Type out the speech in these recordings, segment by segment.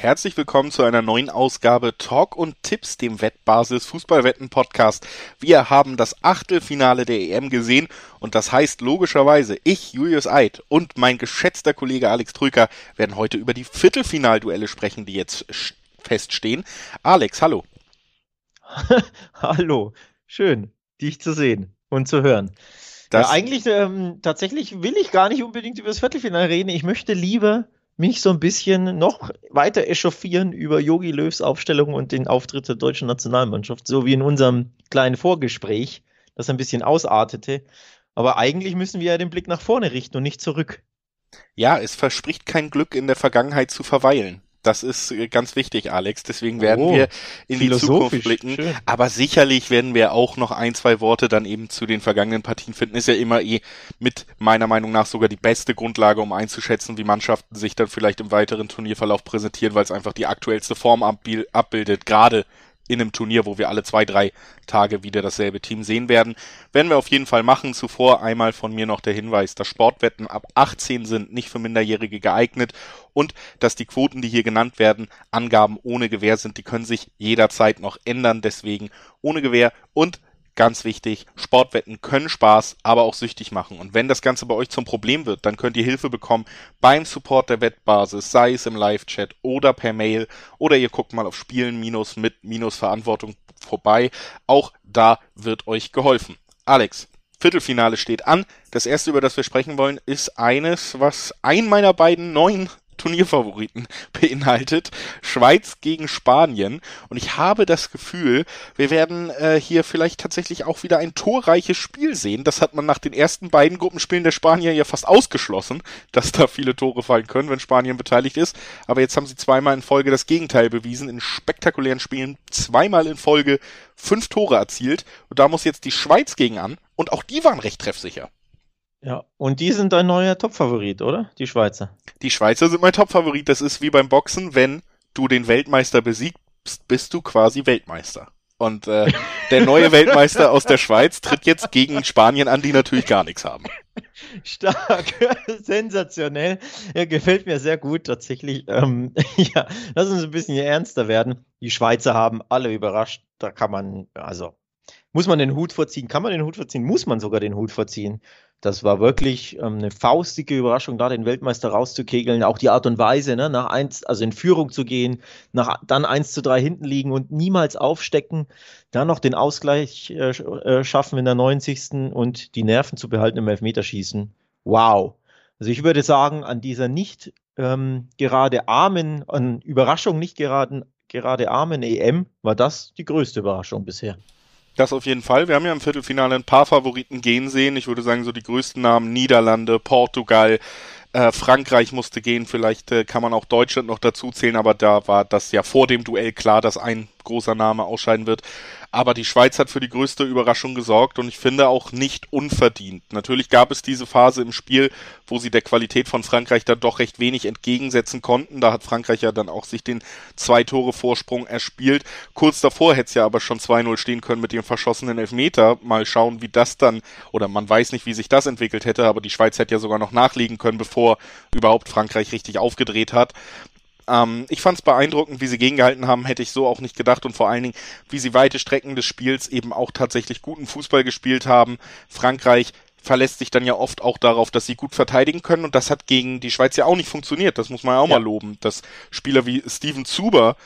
Herzlich willkommen zu einer neuen Ausgabe Talk und Tipps, dem Wettbasis Fußballwetten Podcast. Wir haben das Achtelfinale der EM gesehen und das heißt logischerweise, ich, Julius Eid und mein geschätzter Kollege Alex Trüker werden heute über die Viertelfinalduelle sprechen, die jetzt feststehen. Alex, hallo. hallo, schön, dich zu sehen und zu hören. Das ja, eigentlich ähm, tatsächlich will ich gar nicht unbedingt über das Viertelfinale reden. Ich möchte lieber mich so ein bisschen noch weiter echauffieren über Yogi Löws Aufstellung und den Auftritt der deutschen Nationalmannschaft, so wie in unserem kleinen Vorgespräch, das ein bisschen ausartete. Aber eigentlich müssen wir ja den Blick nach vorne richten und nicht zurück. Ja, es verspricht kein Glück, in der Vergangenheit zu verweilen. Das ist äh, ganz wichtig, Alex. Deswegen werden oh, wir in die Zukunft blicken. Schön. Aber sicherlich werden wir auch noch ein, zwei Worte dann eben zu den vergangenen Partien finden. Ist ja immer eh mit meiner Meinung nach sogar die beste Grundlage, um einzuschätzen, wie Mannschaften sich dann vielleicht im weiteren Turnierverlauf präsentieren, weil es einfach die aktuellste Form abbildet, gerade in einem Turnier, wo wir alle zwei, drei Tage wieder dasselbe Team sehen werden. Werden wir auf jeden Fall machen. Zuvor einmal von mir noch der Hinweis, dass Sportwetten ab 18 sind, nicht für Minderjährige geeignet und dass die Quoten, die hier genannt werden, Angaben ohne Gewähr sind. Die können sich jederzeit noch ändern. Deswegen ohne Gewähr und Ganz wichtig, Sportwetten können Spaß, aber auch süchtig machen. Und wenn das Ganze bei euch zum Problem wird, dann könnt ihr Hilfe bekommen beim Support der Wettbasis, sei es im Live-Chat oder per Mail oder ihr guckt mal auf Spielen-mit-Verantwortung vorbei. Auch da wird euch geholfen. Alex, Viertelfinale steht an. Das erste, über das wir sprechen wollen, ist eines, was ein meiner beiden neuen Turnierfavoriten beinhaltet. Schweiz gegen Spanien. Und ich habe das Gefühl, wir werden äh, hier vielleicht tatsächlich auch wieder ein torreiches Spiel sehen. Das hat man nach den ersten beiden Gruppenspielen der Spanier ja fast ausgeschlossen, dass da viele Tore fallen können, wenn Spanien beteiligt ist. Aber jetzt haben sie zweimal in Folge das Gegenteil bewiesen. In spektakulären Spielen zweimal in Folge fünf Tore erzielt. Und da muss jetzt die Schweiz gegen an. Und auch die waren recht treffsicher. Ja, und die sind dein neuer Topfavorit, oder? Die Schweizer. Die Schweizer sind mein Topfavorit. Das ist wie beim Boxen, wenn du den Weltmeister besiegst, bist du quasi Weltmeister. Und äh, der neue Weltmeister aus der Schweiz tritt jetzt gegen Spanien an, die natürlich gar nichts haben. Stark, sensationell. Ja, gefällt mir sehr gut tatsächlich. Ähm, ja, lass uns ein bisschen ernster werden. Die Schweizer haben alle überrascht. Da kann man, also muss man den Hut vorziehen? Kann man den Hut vorziehen? Muss man sogar den Hut vorziehen? Das war wirklich ähm, eine faustige Überraschung, da den Weltmeister rauszukegeln. Auch die Art und Weise, ne, nach eins, also in Führung zu gehen, nach, dann eins zu drei hinten liegen und niemals aufstecken, dann noch den Ausgleich äh, äh schaffen in der 90. und die Nerven zu behalten im Elfmeterschießen. Wow. Also ich würde sagen, an dieser nicht ähm, gerade armen, an Überraschung nicht geraden, gerade armen EM war das die größte Überraschung bisher. Das auf jeden Fall. Wir haben ja im Viertelfinale ein paar Favoriten gehen sehen. Ich würde sagen, so die größten Namen Niederlande, Portugal, äh, Frankreich musste gehen. Vielleicht äh, kann man auch Deutschland noch dazu zählen, aber da war das ja vor dem Duell klar, dass ein großer Name ausscheiden wird. Aber die Schweiz hat für die größte Überraschung gesorgt und ich finde auch nicht unverdient. Natürlich gab es diese Phase im Spiel, wo sie der Qualität von Frankreich dann doch recht wenig entgegensetzen konnten. Da hat Frankreich ja dann auch sich den zwei Tore Vorsprung erspielt. Kurz davor hätte es ja aber schon 2-0 stehen können mit dem verschossenen Elfmeter. Mal schauen, wie das dann, oder man weiß nicht, wie sich das entwickelt hätte, aber die Schweiz hätte ja sogar noch nachlegen können, bevor überhaupt Frankreich richtig aufgedreht hat. Ähm, ich fand es beeindruckend, wie sie gegengehalten haben, hätte ich so auch nicht gedacht und vor allen Dingen, wie sie weite Strecken des Spiels eben auch tatsächlich guten Fußball gespielt haben. Frankreich verlässt sich dann ja oft auch darauf, dass sie gut verteidigen können und das hat gegen die Schweiz ja auch nicht funktioniert. Das muss man ja auch ja. mal loben. Dass Spieler wie Steven Zuber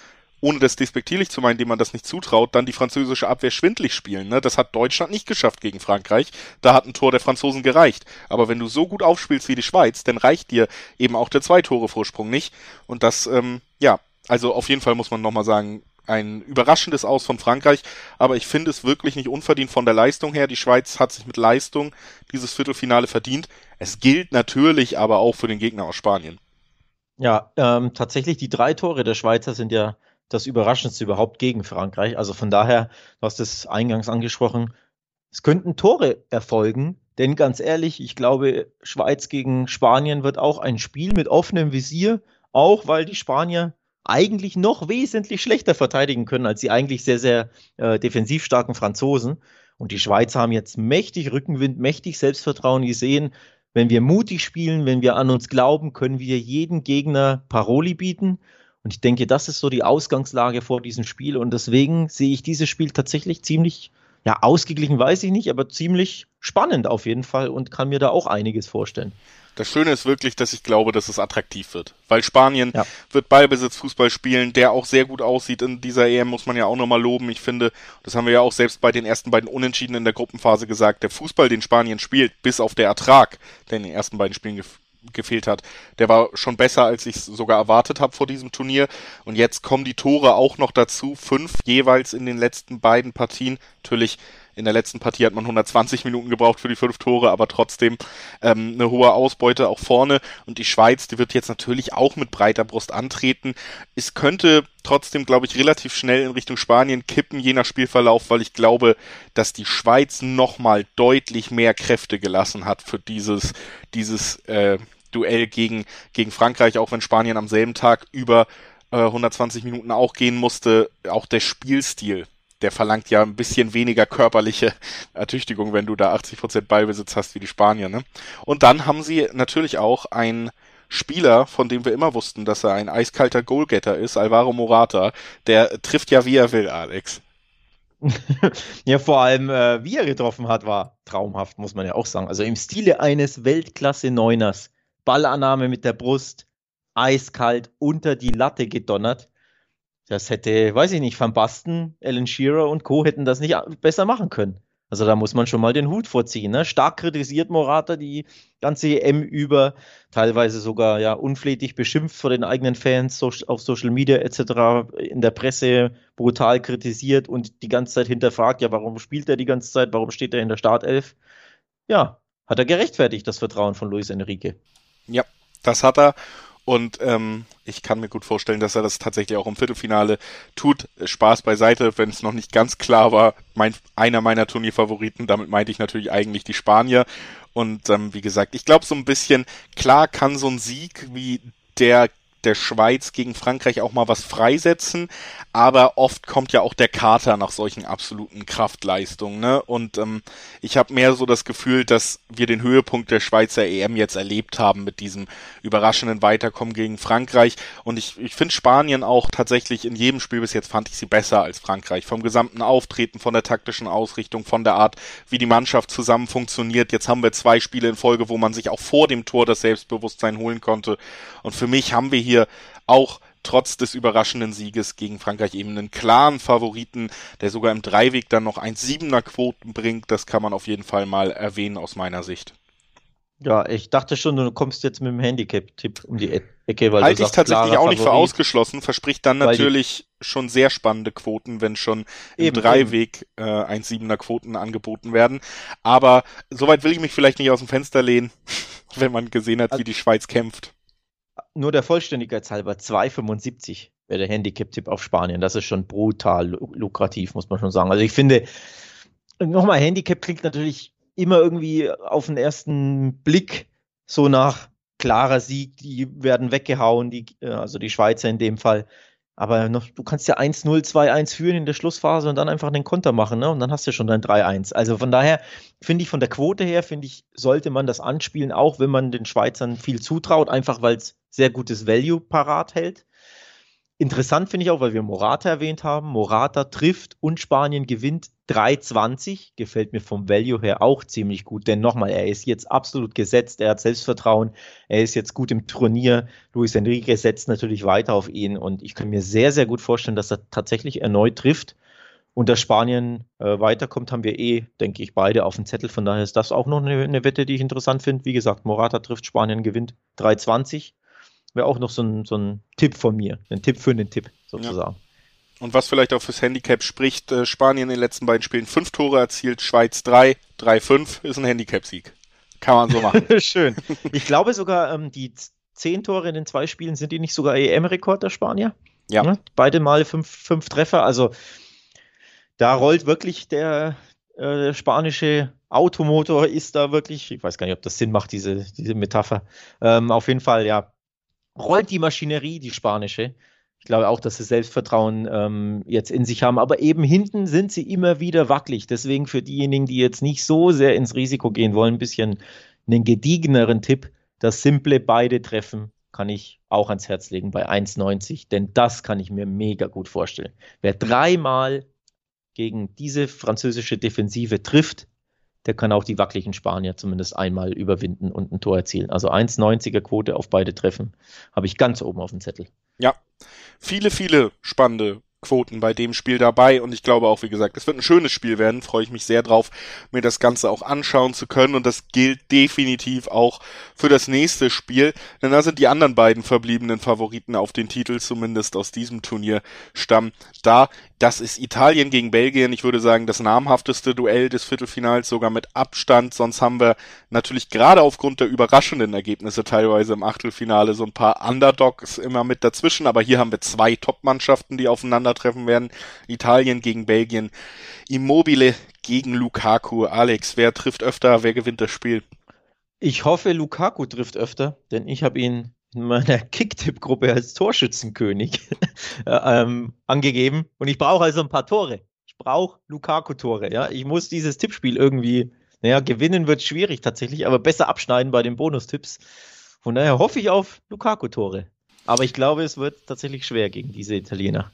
ohne das despektierlich zu meinen, dem man das nicht zutraut, dann die französische Abwehr schwindlig spielen. Ne? Das hat Deutschland nicht geschafft gegen Frankreich. Da hat ein Tor der Franzosen gereicht. Aber wenn du so gut aufspielst wie die Schweiz, dann reicht dir eben auch der Zwei-Tore-Vorsprung nicht. Und das, ähm, ja, also auf jeden Fall muss man nochmal sagen, ein überraschendes Aus von Frankreich, aber ich finde es wirklich nicht unverdient von der Leistung her. Die Schweiz hat sich mit Leistung dieses Viertelfinale verdient. Es gilt natürlich aber auch für den Gegner aus Spanien. Ja, ähm, tatsächlich die drei Tore der Schweizer sind ja das Überraschendste überhaupt gegen Frankreich. Also von daher, du hast es eingangs angesprochen, es könnten Tore erfolgen, denn ganz ehrlich, ich glaube, Schweiz gegen Spanien wird auch ein Spiel mit offenem Visier, auch weil die Spanier eigentlich noch wesentlich schlechter verteidigen können als die eigentlich sehr, sehr äh, defensiv starken Franzosen. Und die Schweizer haben jetzt mächtig Rückenwind, mächtig Selbstvertrauen gesehen. Wenn wir mutig spielen, wenn wir an uns glauben, können wir jeden Gegner Paroli bieten. Und ich denke, das ist so die Ausgangslage vor diesem Spiel. Und deswegen sehe ich dieses Spiel tatsächlich ziemlich, ja, ausgeglichen weiß ich nicht, aber ziemlich spannend auf jeden Fall und kann mir da auch einiges vorstellen. Das Schöne ist wirklich, dass ich glaube, dass es attraktiv wird. Weil Spanien ja. wird Ballbesitz Fußball spielen, der auch sehr gut aussieht in dieser EM, muss man ja auch nochmal loben. Ich finde, das haben wir ja auch selbst bei den ersten beiden Unentschieden in der Gruppenphase gesagt, der Fußball, den Spanien spielt, bis auf der Ertrag, der in den ersten beiden Spielen gefehlt hat, der war schon besser, als ich sogar erwartet habe vor diesem Turnier. Und jetzt kommen die Tore auch noch dazu, fünf jeweils in den letzten beiden Partien. Natürlich in der letzten Partie hat man 120 Minuten gebraucht für die fünf Tore, aber trotzdem ähm, eine hohe Ausbeute auch vorne. Und die Schweiz, die wird jetzt natürlich auch mit breiter Brust antreten. Es könnte trotzdem, glaube ich, relativ schnell in Richtung Spanien kippen, je nach Spielverlauf, weil ich glaube, dass die Schweiz nochmal deutlich mehr Kräfte gelassen hat für dieses, dieses äh, Duell gegen, gegen Frankreich, auch wenn Spanien am selben Tag über 120 äh, Minuten auch gehen musste. Auch der Spielstil der verlangt ja ein bisschen weniger körperliche Ertüchtigung, wenn du da 80% Ballbesitz hast wie die Spanier. Ne? Und dann haben sie natürlich auch einen Spieler, von dem wir immer wussten, dass er ein eiskalter Goalgetter ist, Alvaro Morata, der trifft ja wie er will, Alex. ja, vor allem, äh, wie er getroffen hat, war traumhaft, muss man ja auch sagen. Also im Stile eines Weltklasse-Neuners. Ballannahme mit der Brust, eiskalt unter die Latte gedonnert. Das hätte, weiß ich nicht, Van Basten, Alan Shearer und Co. hätten das nicht besser machen können. Also da muss man schon mal den Hut vorziehen. Ne? Stark kritisiert Morata die ganze EM über, teilweise sogar ja unflätig beschimpft vor den eigenen Fans so, auf Social Media etc. in der Presse brutal kritisiert und die ganze Zeit hinterfragt, ja, warum spielt er die ganze Zeit, warum steht er in der Startelf? Ja, hat er gerechtfertigt, das Vertrauen von Luis Enrique. Ja, das hat er. Und ähm, ich kann mir gut vorstellen, dass er das tatsächlich auch im Viertelfinale tut. Spaß beiseite, wenn es noch nicht ganz klar war. Mein, einer meiner Turnierfavoriten, damit meinte ich natürlich eigentlich die Spanier. Und ähm, wie gesagt, ich glaube so ein bisschen, klar kann so ein Sieg wie der der Schweiz gegen Frankreich auch mal was freisetzen, aber oft kommt ja auch der Kater nach solchen absoluten Kraftleistungen, ne? Und ähm, ich habe mehr so das Gefühl, dass wir den Höhepunkt der Schweizer EM jetzt erlebt haben mit diesem überraschenden Weiterkommen gegen Frankreich. Und ich, ich finde Spanien auch tatsächlich in jedem Spiel bis jetzt fand ich sie besser als Frankreich. Vom gesamten Auftreten, von der taktischen Ausrichtung, von der Art, wie die Mannschaft zusammen funktioniert. Jetzt haben wir zwei Spiele in Folge, wo man sich auch vor dem Tor das Selbstbewusstsein holen konnte. Und für mich haben wir hier auch trotz des überraschenden Sieges gegen Frankreich eben einen klaren Favoriten, der sogar im Dreiweg dann noch ein Siebener Quoten bringt. Das kann man auf jeden Fall mal erwähnen aus meiner Sicht. Ja, ich dachte schon, du kommst jetzt mit dem Handicap-Tipp um die e- Ecke, weil Halte ich tatsächlich auch nicht für ausgeschlossen, verspricht dann natürlich schon sehr spannende Quoten, wenn schon im eben, Dreiweg äh, ein Siebener Quoten angeboten werden. Aber soweit will ich mich vielleicht nicht aus dem Fenster lehnen, wenn man gesehen hat, wie die Schweiz kämpft nur der Vollständigkeit halber 2,75 wäre der Handicap-Tipp auf Spanien. Das ist schon brutal lukrativ, muss man schon sagen. Also ich finde, nochmal, Handicap klingt natürlich immer irgendwie auf den ersten Blick so nach klarer Sieg, die werden weggehauen, die, äh, also die Schweizer in dem Fall. Aber noch, du kannst ja 1-0, 2-1 führen in der Schlussphase und dann einfach den Konter machen, ne? Und dann hast du schon dein 3-1. Also von daher finde ich von der Quote her, finde ich, sollte man das anspielen, auch wenn man den Schweizern viel zutraut, einfach weil es sehr gutes Value parat hält. Interessant finde ich auch, weil wir Morata erwähnt haben. Morata trifft und Spanien gewinnt 3,20. Gefällt mir vom Value her auch ziemlich gut, denn nochmal, er ist jetzt absolut gesetzt, er hat Selbstvertrauen, er ist jetzt gut im Turnier. Luis Enrique setzt natürlich weiter auf ihn und ich kann mir sehr, sehr gut vorstellen, dass er tatsächlich erneut trifft. Und dass Spanien äh, weiterkommt, haben wir eh, denke ich, beide auf dem Zettel. Von daher ist das auch noch eine, eine Wette, die ich interessant finde. Wie gesagt, Morata trifft, Spanien gewinnt 3,20 wäre auch noch so ein, so ein Tipp von mir. Ein Tipp für den Tipp, sozusagen. Ja. Und was vielleicht auch fürs Handicap spricht, äh, Spanien in den letzten beiden Spielen fünf Tore erzielt, Schweiz drei, drei fünf ist ein Handicap-Sieg. Kann man so machen. Schön. Ich glaube sogar, ähm, die zehn Tore in den zwei Spielen sind die nicht sogar EM-Rekord der Spanier? Ja. ja. Beide Mal fünf, fünf Treffer. Also da rollt wirklich der, äh, spanische Automotor ist da wirklich, ich weiß gar nicht, ob das Sinn macht, diese, diese Metapher. Ähm, auf jeden Fall, ja, rollt die Maschinerie, die spanische. Ich glaube auch, dass sie Selbstvertrauen ähm, jetzt in sich haben. Aber eben hinten sind sie immer wieder wackelig. Deswegen für diejenigen, die jetzt nicht so sehr ins Risiko gehen wollen, ein bisschen einen gediegeneren Tipp. Das simple beide treffen kann ich auch ans Herz legen bei 1,90, denn das kann ich mir mega gut vorstellen. Wer dreimal gegen diese französische Defensive trifft, der kann auch die wackeligen Spanier zumindest einmal überwinden und ein Tor erzielen. Also 1,90er Quote auf beide Treffen habe ich ganz oben auf dem Zettel. Ja, viele, viele spannende Quoten bei dem Spiel dabei und ich glaube auch, wie gesagt, es wird ein schönes Spiel werden. Freue ich mich sehr drauf, mir das Ganze auch anschauen zu können und das gilt definitiv auch für das nächste Spiel, denn da sind die anderen beiden verbliebenen Favoriten auf den Titel, zumindest aus diesem Turnierstamm, da. Das ist Italien gegen Belgien. Ich würde sagen, das namhafteste Duell des Viertelfinals, sogar mit Abstand. Sonst haben wir natürlich gerade aufgrund der überraschenden Ergebnisse teilweise im Achtelfinale so ein paar Underdogs immer mit dazwischen. Aber hier haben wir zwei Top-Mannschaften, die aufeinandertreffen werden. Italien gegen Belgien. Immobile gegen Lukaku. Alex, wer trifft öfter? Wer gewinnt das Spiel? Ich hoffe, Lukaku trifft öfter, denn ich habe ihn in meiner Kicktipp-Gruppe als Torschützenkönig äh, ähm, angegeben. Und ich brauche also ein paar Tore. Ich brauche Lukaku-Tore. Ja? Ich muss dieses Tippspiel irgendwie, naja, gewinnen wird schwierig tatsächlich, aber besser abschneiden bei den Bonustipps. Von daher hoffe ich auf Lukaku-Tore. Aber ich glaube, es wird tatsächlich schwer gegen diese Italiener.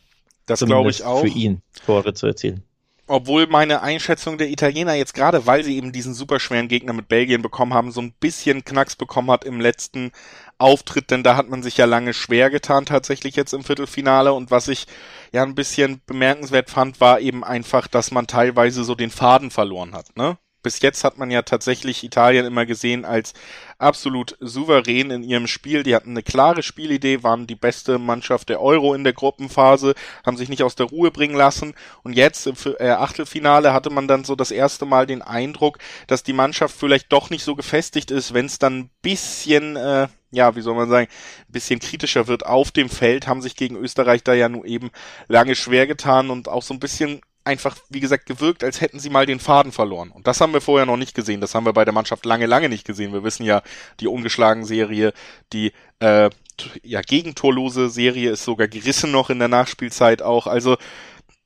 Das glaube ich auch. Für ihn Tore zu erzielen obwohl meine Einschätzung der Italiener jetzt gerade, weil sie eben diesen superschweren Gegner mit Belgien bekommen haben, so ein bisschen Knacks bekommen hat im letzten Auftritt, denn da hat man sich ja lange schwer getan tatsächlich jetzt im Viertelfinale und was ich ja ein bisschen bemerkenswert fand, war eben einfach, dass man teilweise so den Faden verloren hat, ne? Bis jetzt hat man ja tatsächlich Italien immer gesehen als absolut souverän in ihrem Spiel. Die hatten eine klare Spielidee, waren die beste Mannschaft der Euro in der Gruppenphase, haben sich nicht aus der Ruhe bringen lassen. Und jetzt im äh, Achtelfinale hatte man dann so das erste Mal den Eindruck, dass die Mannschaft vielleicht doch nicht so gefestigt ist, wenn es dann ein bisschen, äh, ja, wie soll man sagen, ein bisschen kritischer wird auf dem Feld, haben sich gegen Österreich da ja nur eben lange schwer getan und auch so ein bisschen einfach, wie gesagt, gewirkt, als hätten sie mal den Faden verloren. Und das haben wir vorher noch nicht gesehen. Das haben wir bei der Mannschaft lange, lange nicht gesehen. Wir wissen ja, die ungeschlagen Serie, die äh, ja gegentorlose Serie ist sogar gerissen noch in der Nachspielzeit auch. Also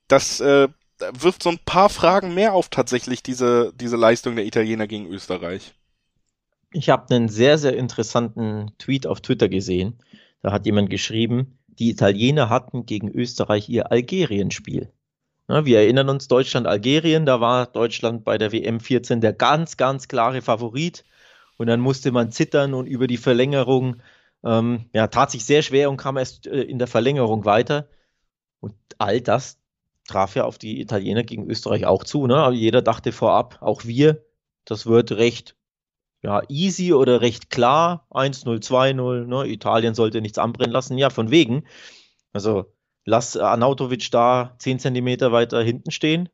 das äh, wirft so ein paar Fragen mehr auf tatsächlich diese diese Leistung der Italiener gegen Österreich. Ich habe einen sehr sehr interessanten Tweet auf Twitter gesehen. Da hat jemand geschrieben, die Italiener hatten gegen Österreich ihr Algerien-Spiel. Ja, wir erinnern uns Deutschland-Algerien, da war Deutschland bei der WM 14 der ganz, ganz klare Favorit. Und dann musste man zittern und über die Verlängerung, ähm, ja, tat sich sehr schwer und kam erst äh, in der Verlängerung weiter. Und all das traf ja auf die Italiener gegen Österreich auch zu. Ne? Aber jeder dachte vorab, auch wir, das wird recht ja, easy oder recht klar. 1-0, 2-0. Ne? Italien sollte nichts anbrennen lassen. Ja, von wegen. Also lass Arnautovic da 10 Zentimeter weiter hinten stehen,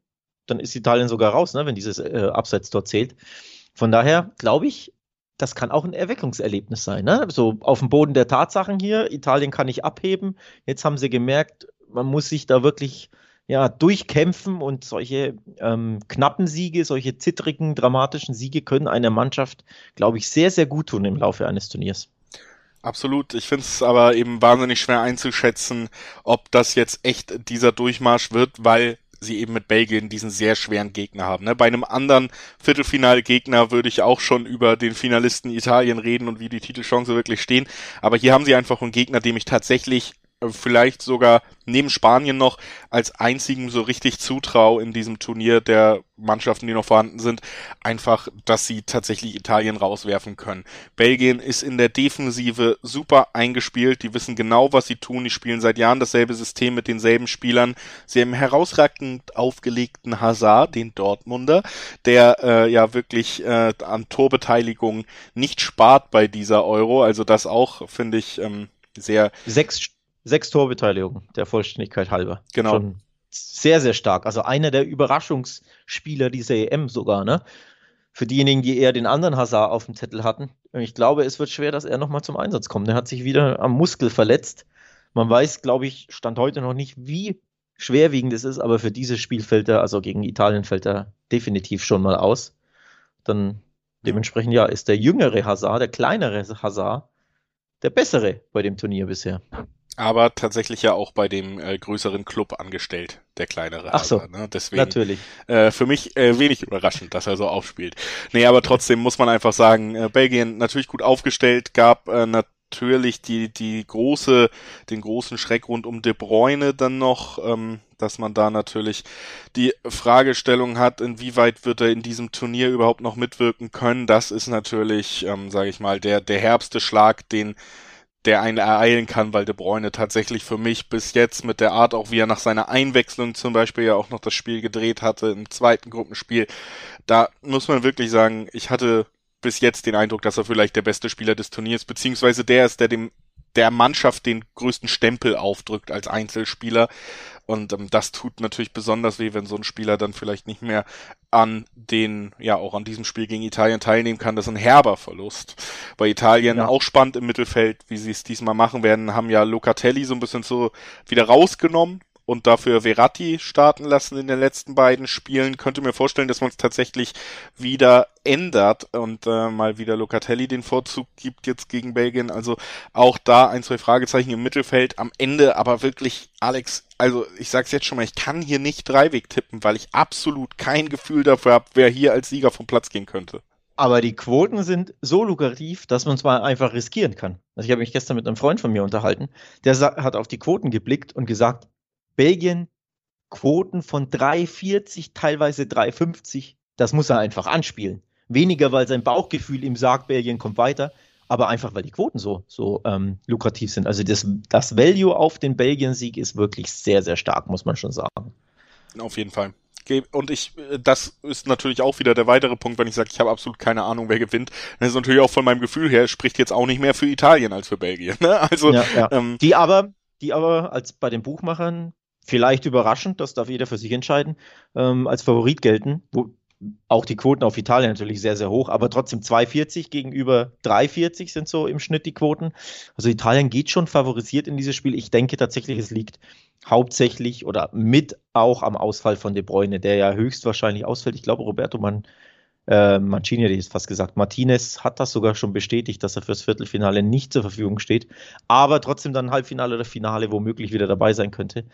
dann ist Italien sogar raus, ne, wenn dieses äh, Abseits dort zählt. Von daher glaube ich, das kann auch ein Erweckungserlebnis sein. Ne? So auf dem Boden der Tatsachen hier, Italien kann nicht abheben. Jetzt haben sie gemerkt, man muss sich da wirklich ja, durchkämpfen und solche ähm, knappen Siege, solche zittrigen, dramatischen Siege können einer Mannschaft, glaube ich, sehr, sehr gut tun im Laufe eines Turniers. Absolut. Ich finde es aber eben wahnsinnig schwer einzuschätzen, ob das jetzt echt dieser Durchmarsch wird, weil sie eben mit Belgien diesen sehr schweren Gegner haben. Ne? Bei einem anderen Viertelfinalgegner würde ich auch schon über den Finalisten Italien reden und wie die Titelchance wirklich stehen. Aber hier haben sie einfach einen Gegner, dem ich tatsächlich vielleicht sogar neben Spanien noch als einzigen so richtig zutrau in diesem Turnier der Mannschaften, die noch vorhanden sind, einfach, dass sie tatsächlich Italien rauswerfen können. Belgien ist in der Defensive super eingespielt, die wissen genau, was sie tun, die spielen seit Jahren dasselbe System mit denselben Spielern. Sie haben herausragend aufgelegten Hazard, den Dortmunder, der äh, ja wirklich äh, an Torbeteiligung nicht spart bei dieser Euro, also das auch, finde ich, ähm, sehr. Sechs Sechs Torbeteiligungen, der Vollständigkeit halber. Genau. Schon sehr, sehr stark. Also einer der Überraschungsspieler dieser EM sogar, ne? Für diejenigen, die eher den anderen Hazard auf dem Zettel hatten. Ich glaube, es wird schwer, dass er nochmal zum Einsatz kommt. Er hat sich wieder am Muskel verletzt. Man weiß, glaube ich, Stand heute noch nicht, wie schwerwiegend es ist, aber für dieses Spiel fällt er, also gegen Italien fällt er definitiv schon mal aus. Dann dementsprechend, ja, ist der jüngere Hazard, der kleinere Hazard, der bessere bei dem Turnier bisher aber tatsächlich ja auch bei dem äh, größeren Club angestellt, der kleinere. Ach so, aber, ne? Deswegen, natürlich. Äh, für mich äh, wenig überraschend, dass er so aufspielt. Nee, aber trotzdem muss man einfach sagen, äh, Belgien natürlich gut aufgestellt, gab äh, natürlich die, die große, den großen Schreck rund um De Bruyne dann noch, ähm, dass man da natürlich die Fragestellung hat, inwieweit wird er in diesem Turnier überhaupt noch mitwirken können. Das ist natürlich, ähm, sage ich mal, der, der herbste Schlag, den der einen ereilen kann, weil De Bruyne tatsächlich für mich bis jetzt mit der Art, auch wie er nach seiner Einwechslung zum Beispiel ja auch noch das Spiel gedreht hatte im zweiten Gruppenspiel, da muss man wirklich sagen, ich hatte bis jetzt den Eindruck, dass er vielleicht der beste Spieler des Turniers, beziehungsweise der ist, der dem der Mannschaft den größten Stempel aufdrückt als Einzelspieler. Und ähm, das tut natürlich besonders weh, wenn so ein Spieler dann vielleicht nicht mehr an den, ja, auch an diesem Spiel gegen Italien teilnehmen kann. Das ist ein herber Verlust. Bei Italien ja. auch spannend im Mittelfeld, wie sie es diesmal machen werden, haben ja Locatelli so ein bisschen so wieder rausgenommen und dafür Verratti starten lassen in den letzten beiden Spielen. Könnte mir vorstellen, dass man es tatsächlich wieder ändert und äh, mal wieder Locatelli den Vorzug gibt jetzt gegen Belgien. Also auch da ein, zwei Fragezeichen im Mittelfeld am Ende, aber wirklich, Alex, also ich sag's jetzt schon mal, ich kann hier nicht Dreiweg tippen, weil ich absolut kein Gefühl dafür habe, wer hier als Sieger vom Platz gehen könnte. Aber die Quoten sind so lukrativ, dass man es mal einfach riskieren kann. Also ich habe mich gestern mit einem Freund von mir unterhalten, der hat auf die Quoten geblickt und gesagt, Belgien Quoten von 3,40, teilweise 3,50. Das muss er einfach anspielen. Weniger, weil sein Bauchgefühl ihm sagt, Belgien kommt weiter, aber einfach, weil die Quoten so, so ähm, lukrativ sind. Also das, das Value auf den Belgien-Sieg ist wirklich sehr, sehr stark, muss man schon sagen. Auf jeden Fall. Und ich, äh, das ist natürlich auch wieder der weitere Punkt, wenn ich sage, ich habe absolut keine Ahnung, wer gewinnt. Das ist natürlich auch von meinem Gefühl her, spricht jetzt auch nicht mehr für Italien als für Belgien. Ne? Also ja, ja. Ähm, die aber, die aber als bei den Buchmachern vielleicht überraschend, das darf jeder für sich entscheiden, ähm, als Favorit gelten. Wo, auch die Quoten auf Italien natürlich sehr, sehr hoch, aber trotzdem 2,40 gegenüber 3,40 sind so im Schnitt die Quoten. Also Italien geht schon favorisiert in dieses Spiel. Ich denke tatsächlich, es liegt hauptsächlich oder mit auch am Ausfall von De Bruyne, der ja höchstwahrscheinlich ausfällt. Ich glaube, Roberto, man äh, Mancini hätte ich fast gesagt. Martinez hat das sogar schon bestätigt, dass er fürs Viertelfinale nicht zur Verfügung steht, aber trotzdem dann Halbfinale oder Finale womöglich wieder dabei sein könnte.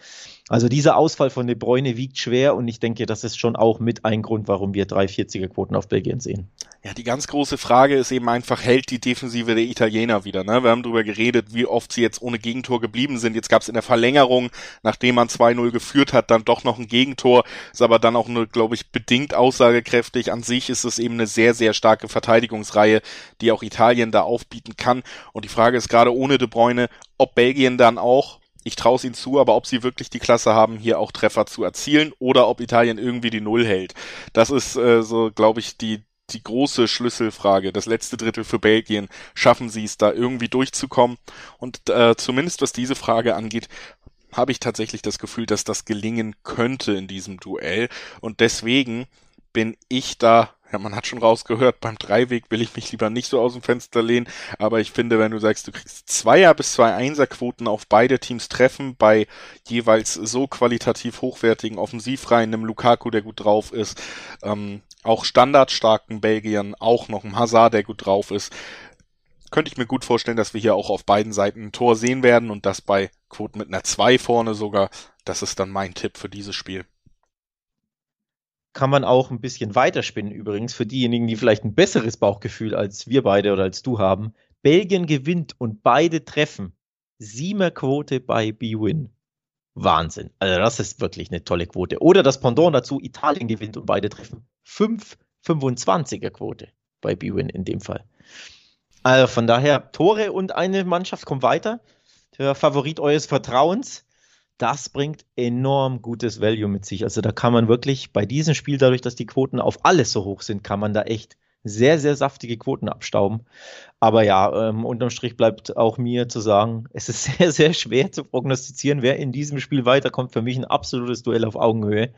Also dieser Ausfall von De Bruyne wiegt schwer und ich denke, das ist schon auch mit ein Grund, warum wir 340er Quoten auf Belgien sehen. Ja, die ganz große Frage ist eben einfach, hält die Defensive der Italiener wieder? Ne? Wir haben darüber geredet, wie oft sie jetzt ohne Gegentor geblieben sind. Jetzt gab es in der Verlängerung, nachdem man 2-0 geführt hat, dann doch noch ein Gegentor. Ist aber dann auch nur, glaube ich, bedingt aussagekräftig. An sich ist es eben eine sehr, sehr starke Verteidigungsreihe, die auch Italien da aufbieten kann. Und die Frage ist gerade ohne De Bruyne, ob Belgien dann auch ich traue es ihnen zu, aber ob sie wirklich die Klasse haben, hier auch Treffer zu erzielen oder ob Italien irgendwie die Null hält. Das ist äh, so, glaube ich, die, die große Schlüsselfrage. Das letzte Drittel für Belgien. Schaffen sie es da irgendwie durchzukommen? Und äh, zumindest was diese Frage angeht, habe ich tatsächlich das Gefühl, dass das gelingen könnte in diesem Duell. Und deswegen bin ich da ja, man hat schon rausgehört, beim Dreiweg will ich mich lieber nicht so aus dem Fenster lehnen, aber ich finde, wenn du sagst, du kriegst Zweier bis zwei Einserquoten auf beide Teams treffen, bei jeweils so qualitativ hochwertigen Offensivreihen, einem Lukaku, der gut drauf ist, ähm, auch standardstarken Belgiern, auch noch einem Hazard, der gut drauf ist, könnte ich mir gut vorstellen, dass wir hier auch auf beiden Seiten ein Tor sehen werden und das bei Quoten mit einer 2 vorne sogar. Das ist dann mein Tipp für dieses Spiel kann man auch ein bisschen weiterspinnen übrigens für diejenigen, die vielleicht ein besseres Bauchgefühl als wir beide oder als du haben. Belgien gewinnt und beide treffen. Siemer Quote bei B-Win. Wahnsinn. Also das ist wirklich eine tolle Quote. Oder das Pendant dazu, Italien gewinnt und beide treffen. 5,25er Quote bei B-Win in dem Fall. Also von daher Tore und eine Mannschaft kommt weiter. Der Favorit eures Vertrauens das bringt enorm gutes Value mit sich. Also da kann man wirklich bei diesem Spiel, dadurch, dass die Quoten auf alles so hoch sind, kann man da echt sehr, sehr saftige Quoten abstauben. Aber ja, ähm, unterm Strich bleibt auch mir zu sagen, es ist sehr, sehr schwer zu prognostizieren, wer in diesem Spiel weiterkommt. Für mich ein absolutes Duell auf Augenhöhe.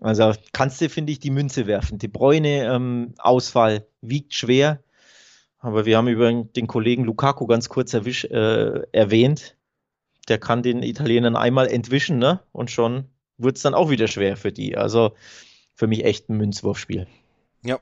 Also kannst du, finde ich, die Münze werfen. Die Bräune ähm, Ausfall wiegt schwer. Aber wir haben über den Kollegen Lukaku ganz kurz erwisch, äh, erwähnt der kann den Italienern einmal entwischen, ne? Und schon wird es dann auch wieder schwer für die. Also für mich echt ein Münzwurfspiel. Ja,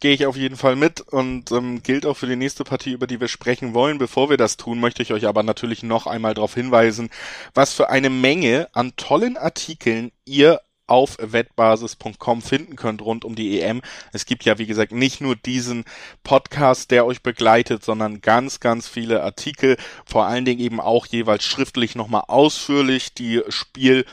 gehe ich auf jeden Fall mit und ähm, gilt auch für die nächste Partie, über die wir sprechen wollen. Bevor wir das tun, möchte ich euch aber natürlich noch einmal darauf hinweisen, was für eine Menge an tollen Artikeln ihr auf wettbasis.com finden könnt rund um die EM. Es gibt ja, wie gesagt, nicht nur diesen Podcast, der euch begleitet, sondern ganz, ganz viele Artikel, vor allen Dingen eben auch jeweils schriftlich nochmal ausführlich die Spiel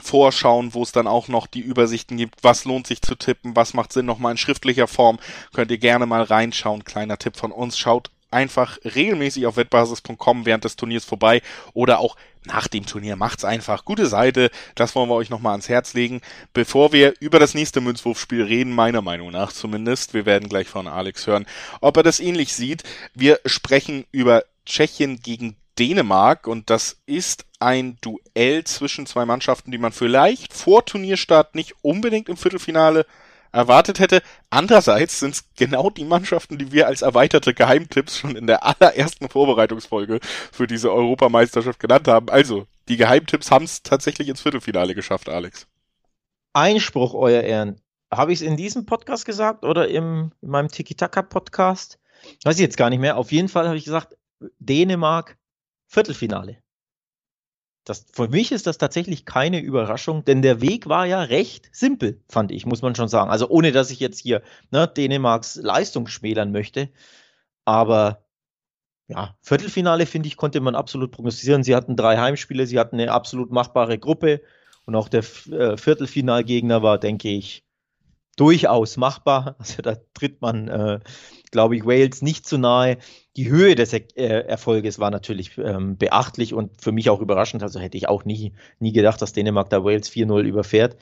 Vorschauen, wo es dann auch noch die Übersichten gibt, was lohnt sich zu tippen, was macht Sinn? Nochmal in schriftlicher Form, könnt ihr gerne mal reinschauen. Kleiner Tipp von uns, schaut einfach regelmäßig auf wettbasis.com während des Turniers vorbei oder auch nach dem Turnier. Macht's einfach. Gute Seite, das wollen wir euch nochmal ans Herz legen. Bevor wir über das nächste Münzwurfspiel reden, meiner Meinung nach zumindest, wir werden gleich von Alex hören, ob er das ähnlich sieht. Wir sprechen über Tschechien gegen Dänemark und das ist ein Duell zwischen zwei Mannschaften, die man vielleicht vor Turnierstart nicht unbedingt im Viertelfinale erwartet hätte. Andererseits sind es genau die Mannschaften, die wir als erweiterte Geheimtipps schon in der allerersten Vorbereitungsfolge für diese Europameisterschaft genannt haben. Also, die Geheimtipps haben es tatsächlich ins Viertelfinale geschafft, Alex. Einspruch, Euer Ehren. Habe ich es in diesem Podcast gesagt oder im, in meinem Tiki-Taka-Podcast? Weiß ich jetzt gar nicht mehr. Auf jeden Fall habe ich gesagt, Dänemark Viertelfinale. Das, für mich ist das tatsächlich keine Überraschung, denn der Weg war ja recht simpel, fand ich, muss man schon sagen. Also ohne, dass ich jetzt hier ne, Dänemarks Leistung schmälern möchte. Aber ja, Viertelfinale, finde ich, konnte man absolut prognostizieren. Sie hatten drei Heimspiele, sie hatten eine absolut machbare Gruppe und auch der äh, Viertelfinalgegner war, denke ich, durchaus machbar. Also da tritt man, äh, glaube ich, Wales nicht zu nahe. Die Höhe des äh, Erfolges war natürlich ähm, beachtlich und für mich auch überraschend. Also hätte ich auch nie, nie gedacht, dass Dänemark da Wales 4-0 überfährt.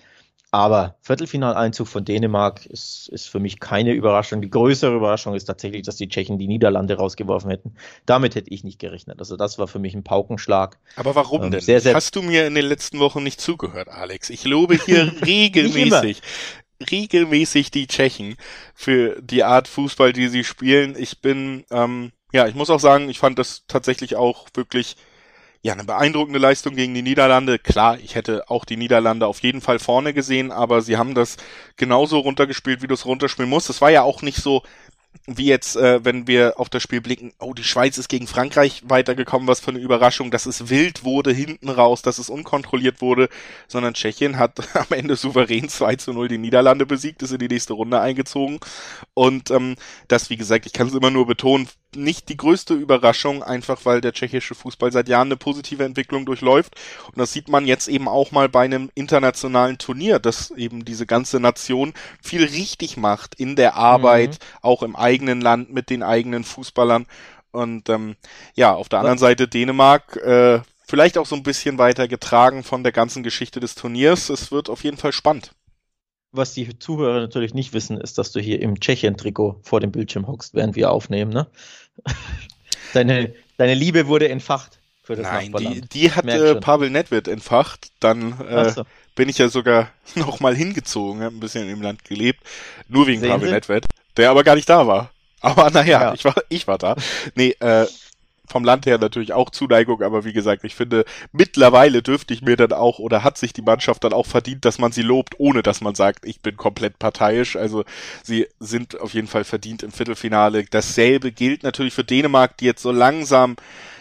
Aber Viertelfinaleinzug von Dänemark ist, ist für mich keine Überraschung. Die größere Überraschung ist tatsächlich, dass die Tschechen die Niederlande rausgeworfen hätten. Damit hätte ich nicht gerechnet. Also das war für mich ein Paukenschlag. Aber warum ähm, denn? Sehr, sehr Hast du mir in den letzten Wochen nicht zugehört, Alex? Ich lobe hier regelmäßig regelmäßig die Tschechen für die Art Fußball, die sie spielen. Ich bin, ähm, ja, ich muss auch sagen, ich fand das tatsächlich auch wirklich ja, eine beeindruckende Leistung gegen die Niederlande. Klar, ich hätte auch die Niederlande auf jeden Fall vorne gesehen, aber sie haben das genauso runtergespielt, wie du es runterspielen musst. Es war ja auch nicht so, wie jetzt, äh, wenn wir auf das Spiel blicken, oh, die Schweiz ist gegen Frankreich weitergekommen, was für eine Überraschung, dass es wild wurde hinten raus, dass es unkontrolliert wurde, sondern Tschechien hat am Ende souverän 2 zu 0 die Niederlande besiegt, ist in die nächste Runde eingezogen. Und ähm, das, wie gesagt, ich kann es immer nur betonen, nicht die größte Überraschung, einfach weil der tschechische Fußball seit Jahren eine positive Entwicklung durchläuft. Und das sieht man jetzt eben auch mal bei einem internationalen Turnier, dass eben diese ganze Nation viel richtig macht in der Arbeit, mhm. auch im eigenen Land mit den eigenen Fußballern. Und ähm, ja, auf der anderen Seite Dänemark, äh, vielleicht auch so ein bisschen weiter getragen von der ganzen Geschichte des Turniers. Es wird auf jeden Fall spannend. Was die Zuhörer natürlich nicht wissen, ist, dass du hier im Tschechien-Trikot vor dem Bildschirm hockst, während wir aufnehmen, ne? deine, deine Liebe wurde entfacht für das Nein, die, die hat äh, Pavel Nedved entfacht. Dann äh, so. bin ich ja sogar noch mal hingezogen, habe ein bisschen im Land gelebt, nur wegen Sehen Pavel Sie? Nedved, der aber gar nicht da war. Aber naja, ja. ich war ich war da. Nee, äh, vom Land her natürlich auch Zuneigung, aber wie gesagt, ich finde, mittlerweile dürfte ich mir dann auch oder hat sich die Mannschaft dann auch verdient, dass man sie lobt, ohne dass man sagt, ich bin komplett parteiisch. Also sie sind auf jeden Fall verdient im Viertelfinale. Dasselbe gilt natürlich für Dänemark, die jetzt so langsam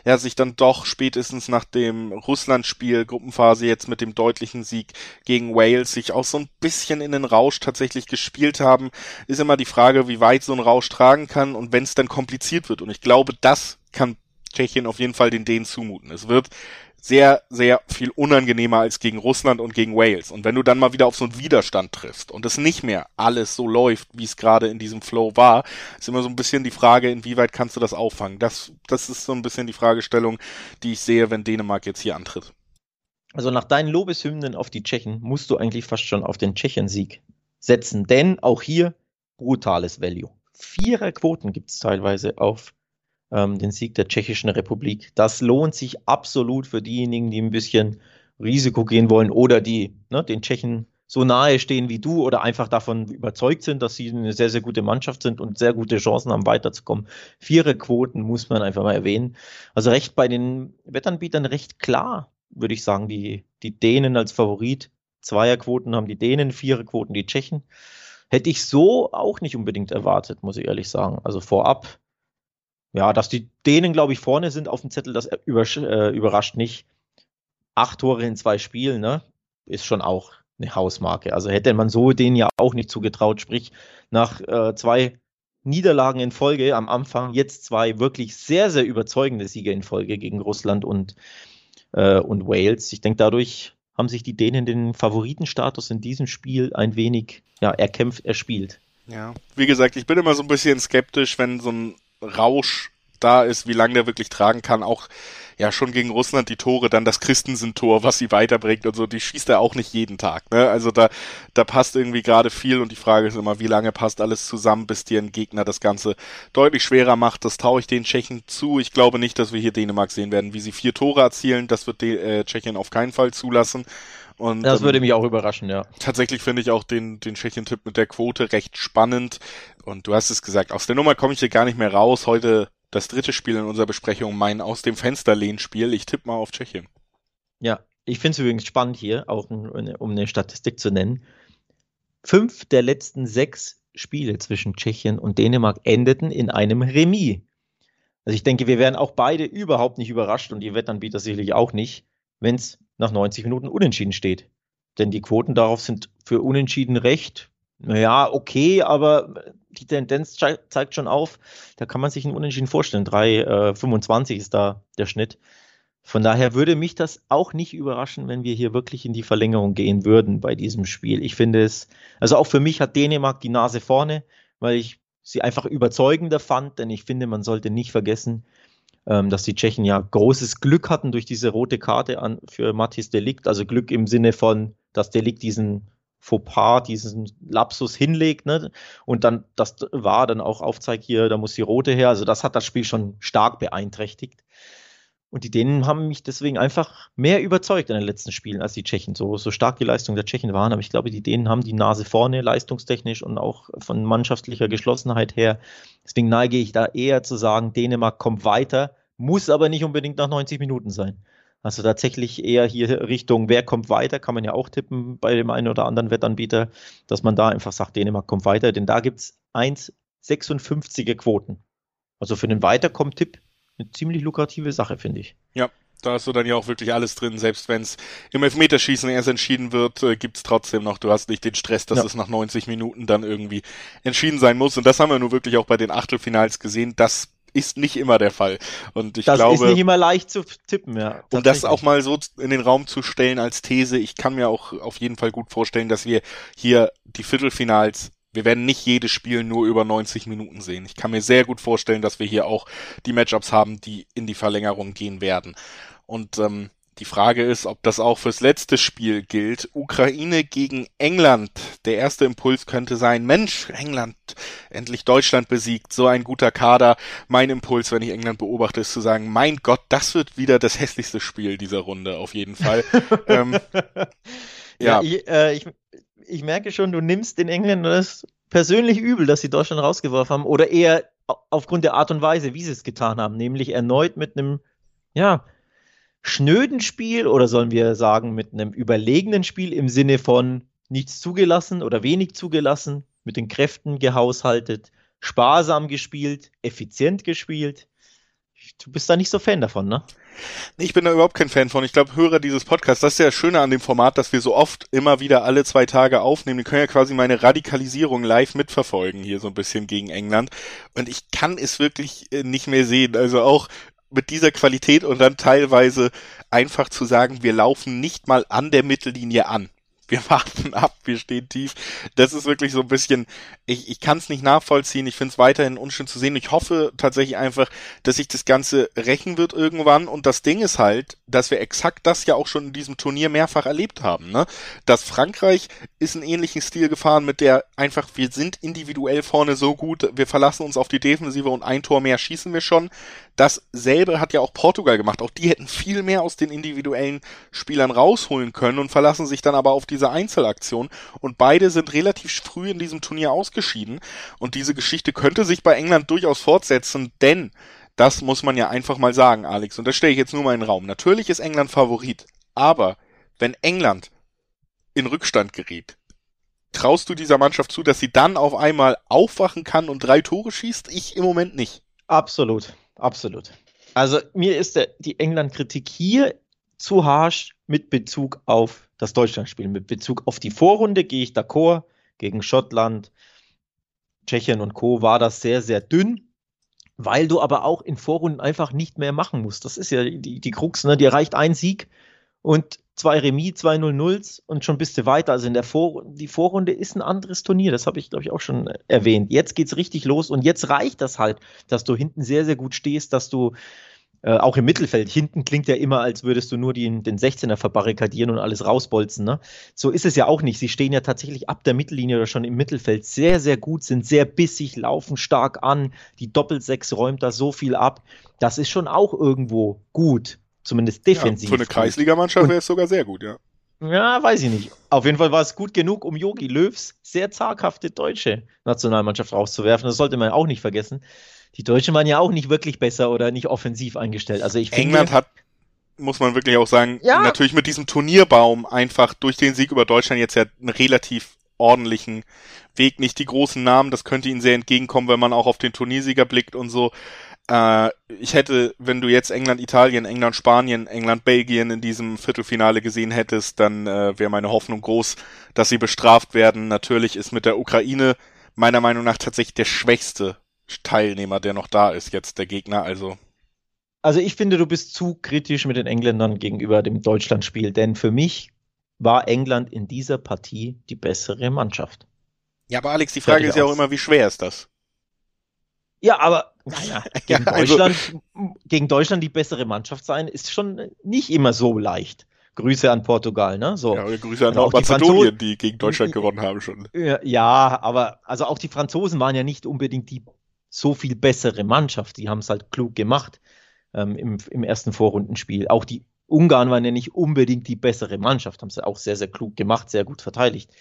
ja sich dann doch spätestens nach dem Russland-Spiel Gruppenphase jetzt mit dem deutlichen Sieg gegen Wales sich auch so ein bisschen in den Rausch tatsächlich gespielt haben, ist immer die Frage, wie weit so ein Rausch tragen kann und wenn es dann kompliziert wird. Und ich glaube, das kann Tschechien auf jeden Fall den Dänen zumuten. Es wird sehr, sehr viel unangenehmer als gegen Russland und gegen Wales. Und wenn du dann mal wieder auf so einen Widerstand triffst und es nicht mehr alles so läuft, wie es gerade in diesem Flow war, ist immer so ein bisschen die Frage, inwieweit kannst du das auffangen? Das, das ist so ein bisschen die Fragestellung, die ich sehe, wenn Dänemark jetzt hier antritt. Also nach deinen Lobeshymnen auf die Tschechen musst du eigentlich fast schon auf den Tschechien-Sieg setzen, denn auch hier brutales Value. Vierer Quoten gibt es teilweise auf ähm, den Sieg der Tschechischen Republik. Das lohnt sich absolut für diejenigen, die ein bisschen Risiko gehen wollen oder die ne, den Tschechen so nahe stehen wie du oder einfach davon überzeugt sind, dass sie eine sehr, sehr gute Mannschaft sind und sehr gute Chancen haben, weiterzukommen. Viererquoten muss man einfach mal erwähnen. Also recht bei den Wettanbietern recht klar, würde ich sagen, die, die Dänen als Favorit. Zweierquoten haben die Dänen, Viererquoten die Tschechen. Hätte ich so auch nicht unbedingt erwartet, muss ich ehrlich sagen. Also vorab ja, dass die Dänen, glaube ich, vorne sind auf dem Zettel, das überrascht, äh, überrascht nicht. Acht Tore in zwei Spielen, ne? Ist schon auch eine Hausmarke. Also hätte man so denen ja auch nicht zugetraut, sprich nach äh, zwei Niederlagen in Folge am Anfang, jetzt zwei wirklich sehr, sehr überzeugende Siege in Folge gegen Russland und, äh, und Wales. Ich denke, dadurch haben sich die Dänen den Favoritenstatus in diesem Spiel ein wenig ja, erkämpft, erspielt. Ja, wie gesagt, ich bin immer so ein bisschen skeptisch, wenn so ein Rausch da ist, wie lange der wirklich tragen kann. Auch ja schon gegen Russland die Tore, dann das Christensen-Tor, was sie weiterbringt und so, die schießt er auch nicht jeden Tag. Ne? Also da, da passt irgendwie gerade viel und die Frage ist immer, wie lange passt alles zusammen, bis dir ein Gegner das Ganze deutlich schwerer macht. Das traue ich den Tschechen zu. Ich glaube nicht, dass wir hier Dänemark sehen werden, wie sie vier Tore erzielen. Das wird die, äh, Tschechien auf keinen Fall zulassen. Und, das würde ähm, mich auch überraschen, ja. Tatsächlich finde ich auch den, den Tschechien-Tipp mit der Quote recht spannend. Und du hast es gesagt, aus der Nummer komme ich hier gar nicht mehr raus. Heute das dritte Spiel in unserer Besprechung, mein aus dem Fenster lehnen Spiel. Ich tippe mal auf Tschechien. Ja, ich finde es übrigens spannend hier, auch um eine Statistik zu nennen. Fünf der letzten sechs Spiele zwischen Tschechien und Dänemark endeten in einem Remis. Also ich denke, wir wären auch beide überhaupt nicht überrascht und die Wettanbieter sicherlich auch nicht, wenn es nach 90 Minuten unentschieden steht. Denn die Quoten darauf sind für unentschieden recht naja, okay, aber die Tendenz zeigt schon auf, da kann man sich einen Unentschieden vorstellen. 3,25 äh, ist da der Schnitt. Von daher würde mich das auch nicht überraschen, wenn wir hier wirklich in die Verlängerung gehen würden bei diesem Spiel. Ich finde es, also auch für mich hat Dänemark die Nase vorne, weil ich sie einfach überzeugender fand, denn ich finde, man sollte nicht vergessen, dass die Tschechen ja großes Glück hatten durch diese rote Karte an, für Mathis Delikt, also Glück im Sinne von, dass Delikt diesen Fauxpas, diesen Lapsus hinlegt, ne? Und dann, das war dann auch aufzeigt hier, da muss die rote her. Also das hat das Spiel schon stark beeinträchtigt. Und die Dänen haben mich deswegen einfach mehr überzeugt in den letzten Spielen als die Tschechen. So, so stark die Leistung der Tschechen waren, aber ich glaube, die Dänen haben die Nase vorne, leistungstechnisch und auch von mannschaftlicher Geschlossenheit her. Deswegen neige ich da eher zu sagen, Dänemark kommt weiter, muss aber nicht unbedingt nach 90 Minuten sein. Also tatsächlich eher hier Richtung, wer kommt weiter, kann man ja auch tippen bei dem einen oder anderen Wettanbieter, dass man da einfach sagt, Dänemark kommt weiter, denn da gibt es 1,56er Quoten. Also für den Weiterkommt-Tipp eine ziemlich lukrative Sache, finde ich. Ja, da hast du dann ja auch wirklich alles drin, selbst wenn es im Elfmeterschießen erst entschieden wird, äh, gibt's trotzdem noch, du hast nicht den Stress, dass ja. es nach 90 Minuten dann irgendwie entschieden sein muss. Und das haben wir nur wirklich auch bei den Achtelfinals gesehen. Das ist nicht immer der Fall. Und ich das glaube. Das ist nicht immer leicht zu tippen, ja. Um das auch mal so in den Raum zu stellen als These, ich kann mir auch auf jeden Fall gut vorstellen, dass wir hier die Viertelfinals wir werden nicht jedes Spiel nur über 90 Minuten sehen. Ich kann mir sehr gut vorstellen, dass wir hier auch die Matchups haben, die in die Verlängerung gehen werden. Und ähm, die Frage ist, ob das auch fürs letzte Spiel gilt. Ukraine gegen England. Der erste Impuls könnte sein, Mensch, England, endlich Deutschland besiegt, so ein guter Kader. Mein Impuls, wenn ich England beobachte, ist zu sagen, mein Gott, das wird wieder das hässlichste Spiel dieser Runde, auf jeden Fall. ähm, ja, ja ich, äh, ich, ich merke schon, du nimmst den Engländern das persönlich übel, dass sie Deutschland rausgeworfen haben, oder eher aufgrund der Art und Weise, wie sie es getan haben, nämlich erneut mit einem, ja, schnöden Spiel oder sollen wir sagen mit einem überlegenen Spiel im Sinne von nichts zugelassen oder wenig zugelassen, mit den Kräften gehaushaltet, sparsam gespielt, effizient gespielt? Du bist da nicht so Fan davon, ne? Ich bin da überhaupt kein Fan von. Ich glaube, Hörer dieses Podcasts, das ist ja das Schöne an dem Format, dass wir so oft immer wieder alle zwei Tage aufnehmen. Die können ja quasi meine Radikalisierung live mitverfolgen hier so ein bisschen gegen England. Und ich kann es wirklich äh, nicht mehr sehen. Also auch mit dieser Qualität und dann teilweise einfach zu sagen, wir laufen nicht mal an der Mittellinie an wir warten ab, wir stehen tief. Das ist wirklich so ein bisschen, ich, ich kann es nicht nachvollziehen, ich finde es weiterhin unschön zu sehen. Ich hoffe tatsächlich einfach, dass sich das Ganze rächen wird irgendwann. Und das Ding ist halt, dass wir exakt das ja auch schon in diesem Turnier mehrfach erlebt haben. Ne? Dass Frankreich ist einen ähnlichen Stil gefahren mit der einfach, wir sind individuell vorne so gut, wir verlassen uns auf die Defensive und ein Tor mehr schießen wir schon. Dasselbe hat ja auch Portugal gemacht. Auch die hätten viel mehr aus den individuellen Spielern rausholen können und verlassen sich dann aber auf diese Einzelaktion. Und beide sind relativ früh in diesem Turnier ausgeschieden. Und diese Geschichte könnte sich bei England durchaus fortsetzen, denn das muss man ja einfach mal sagen, Alex. Und das stelle ich jetzt nur mal in den Raum. Natürlich ist England Favorit. Aber wenn England in Rückstand gerät, traust du dieser Mannschaft zu, dass sie dann auf einmal aufwachen kann und drei Tore schießt? Ich im Moment nicht. Absolut absolut. Also mir ist der, die England-Kritik hier zu harsch mit Bezug auf das Deutschlandspiel. Mit Bezug auf die Vorrunde gehe ich d'accord. Gegen Schottland, Tschechien und Co. war das sehr, sehr dünn, weil du aber auch in Vorrunden einfach nicht mehr machen musst. Das ist ja die, die Krux, ne? Dir reicht ein Sieg und zwei Remis, zwei 0-0s und schon bist du weiter. Also in der Vor die Vorrunde ist ein anderes Turnier, das habe ich, glaube ich, auch schon erwähnt. Jetzt geht es richtig los und jetzt reicht das halt, dass du hinten sehr, sehr gut stehst, dass du äh, auch im Mittelfeld. Hinten klingt ja immer, als würdest du nur die, den 16er verbarrikadieren und alles rausbolzen. Ne? So ist es ja auch nicht. Sie stehen ja tatsächlich ab der Mittellinie oder schon im Mittelfeld sehr, sehr gut, sind sehr bissig, laufen stark an. Die Doppelsechs räumt da so viel ab. Das ist schon auch irgendwo gut, zumindest defensiv. Ja, für eine Kreisligamannschaft wäre es sogar sehr gut, ja. Ja, weiß ich nicht. Auf jeden Fall war es gut genug, um Yogi Löws sehr zaghafte deutsche Nationalmannschaft rauszuwerfen. Das sollte man auch nicht vergessen die Deutschen waren ja auch nicht wirklich besser oder nicht offensiv eingestellt. Also ich England hat, muss man wirklich auch sagen, ja. natürlich mit diesem Turnierbaum einfach durch den Sieg über Deutschland jetzt ja einen relativ ordentlichen Weg, nicht die großen Namen, das könnte ihnen sehr entgegenkommen, wenn man auch auf den Turniersieger blickt und so. Äh, ich hätte, wenn du jetzt England, Italien, England, Spanien, England, Belgien in diesem Viertelfinale gesehen hättest, dann äh, wäre meine Hoffnung groß, dass sie bestraft werden. Natürlich ist mit der Ukraine meiner Meinung nach tatsächlich der schwächste Teilnehmer, der noch da ist, jetzt der Gegner. Also also ich finde, du bist zu kritisch mit den Engländern gegenüber dem Deutschlandspiel, denn für mich war England in dieser Partie die bessere Mannschaft. Ja, aber Alex, die Frage ist ja auch immer, wie schwer ist das? Ja, aber naja, gegen, ja, also, Deutschland, gegen Deutschland die bessere Mannschaft sein, ist schon nicht immer so leicht. Grüße an Portugal, ne? So. Ja, Grüße an Nordmazedonien, die, die gegen Deutschland gewonnen haben schon. Ja, ja, aber also auch die Franzosen waren ja nicht unbedingt die so viel bessere Mannschaft. Die haben es halt klug gemacht ähm, im, im ersten Vorrundenspiel. Auch die Ungarn waren ja nicht unbedingt die bessere Mannschaft, haben es auch sehr, sehr klug gemacht, sehr gut verteidigt.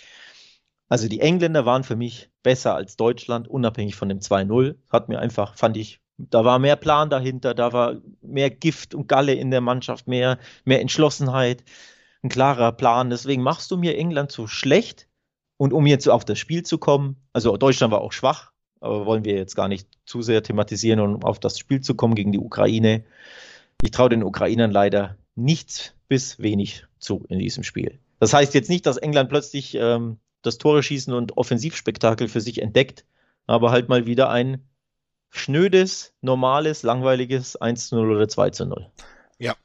Also die Engländer waren für mich besser als Deutschland, unabhängig von dem 2-0. Hat mir einfach, fand ich, da war mehr Plan dahinter, da war mehr Gift und Galle in der Mannschaft, mehr, mehr Entschlossenheit, ein klarer Plan. Deswegen machst du mir England so schlecht. Und um jetzt auf das Spiel zu kommen, also Deutschland war auch schwach, aber wollen wir jetzt gar nicht zu sehr thematisieren, um auf das Spiel zu kommen gegen die Ukraine. Ich traue den Ukrainern leider nichts bis wenig zu in diesem Spiel. Das heißt jetzt nicht, dass England plötzlich ähm, das Tore schießen und Offensivspektakel für sich entdeckt, aber halt mal wieder ein schnödes, normales, langweiliges 1-0 oder 2-0. Ja,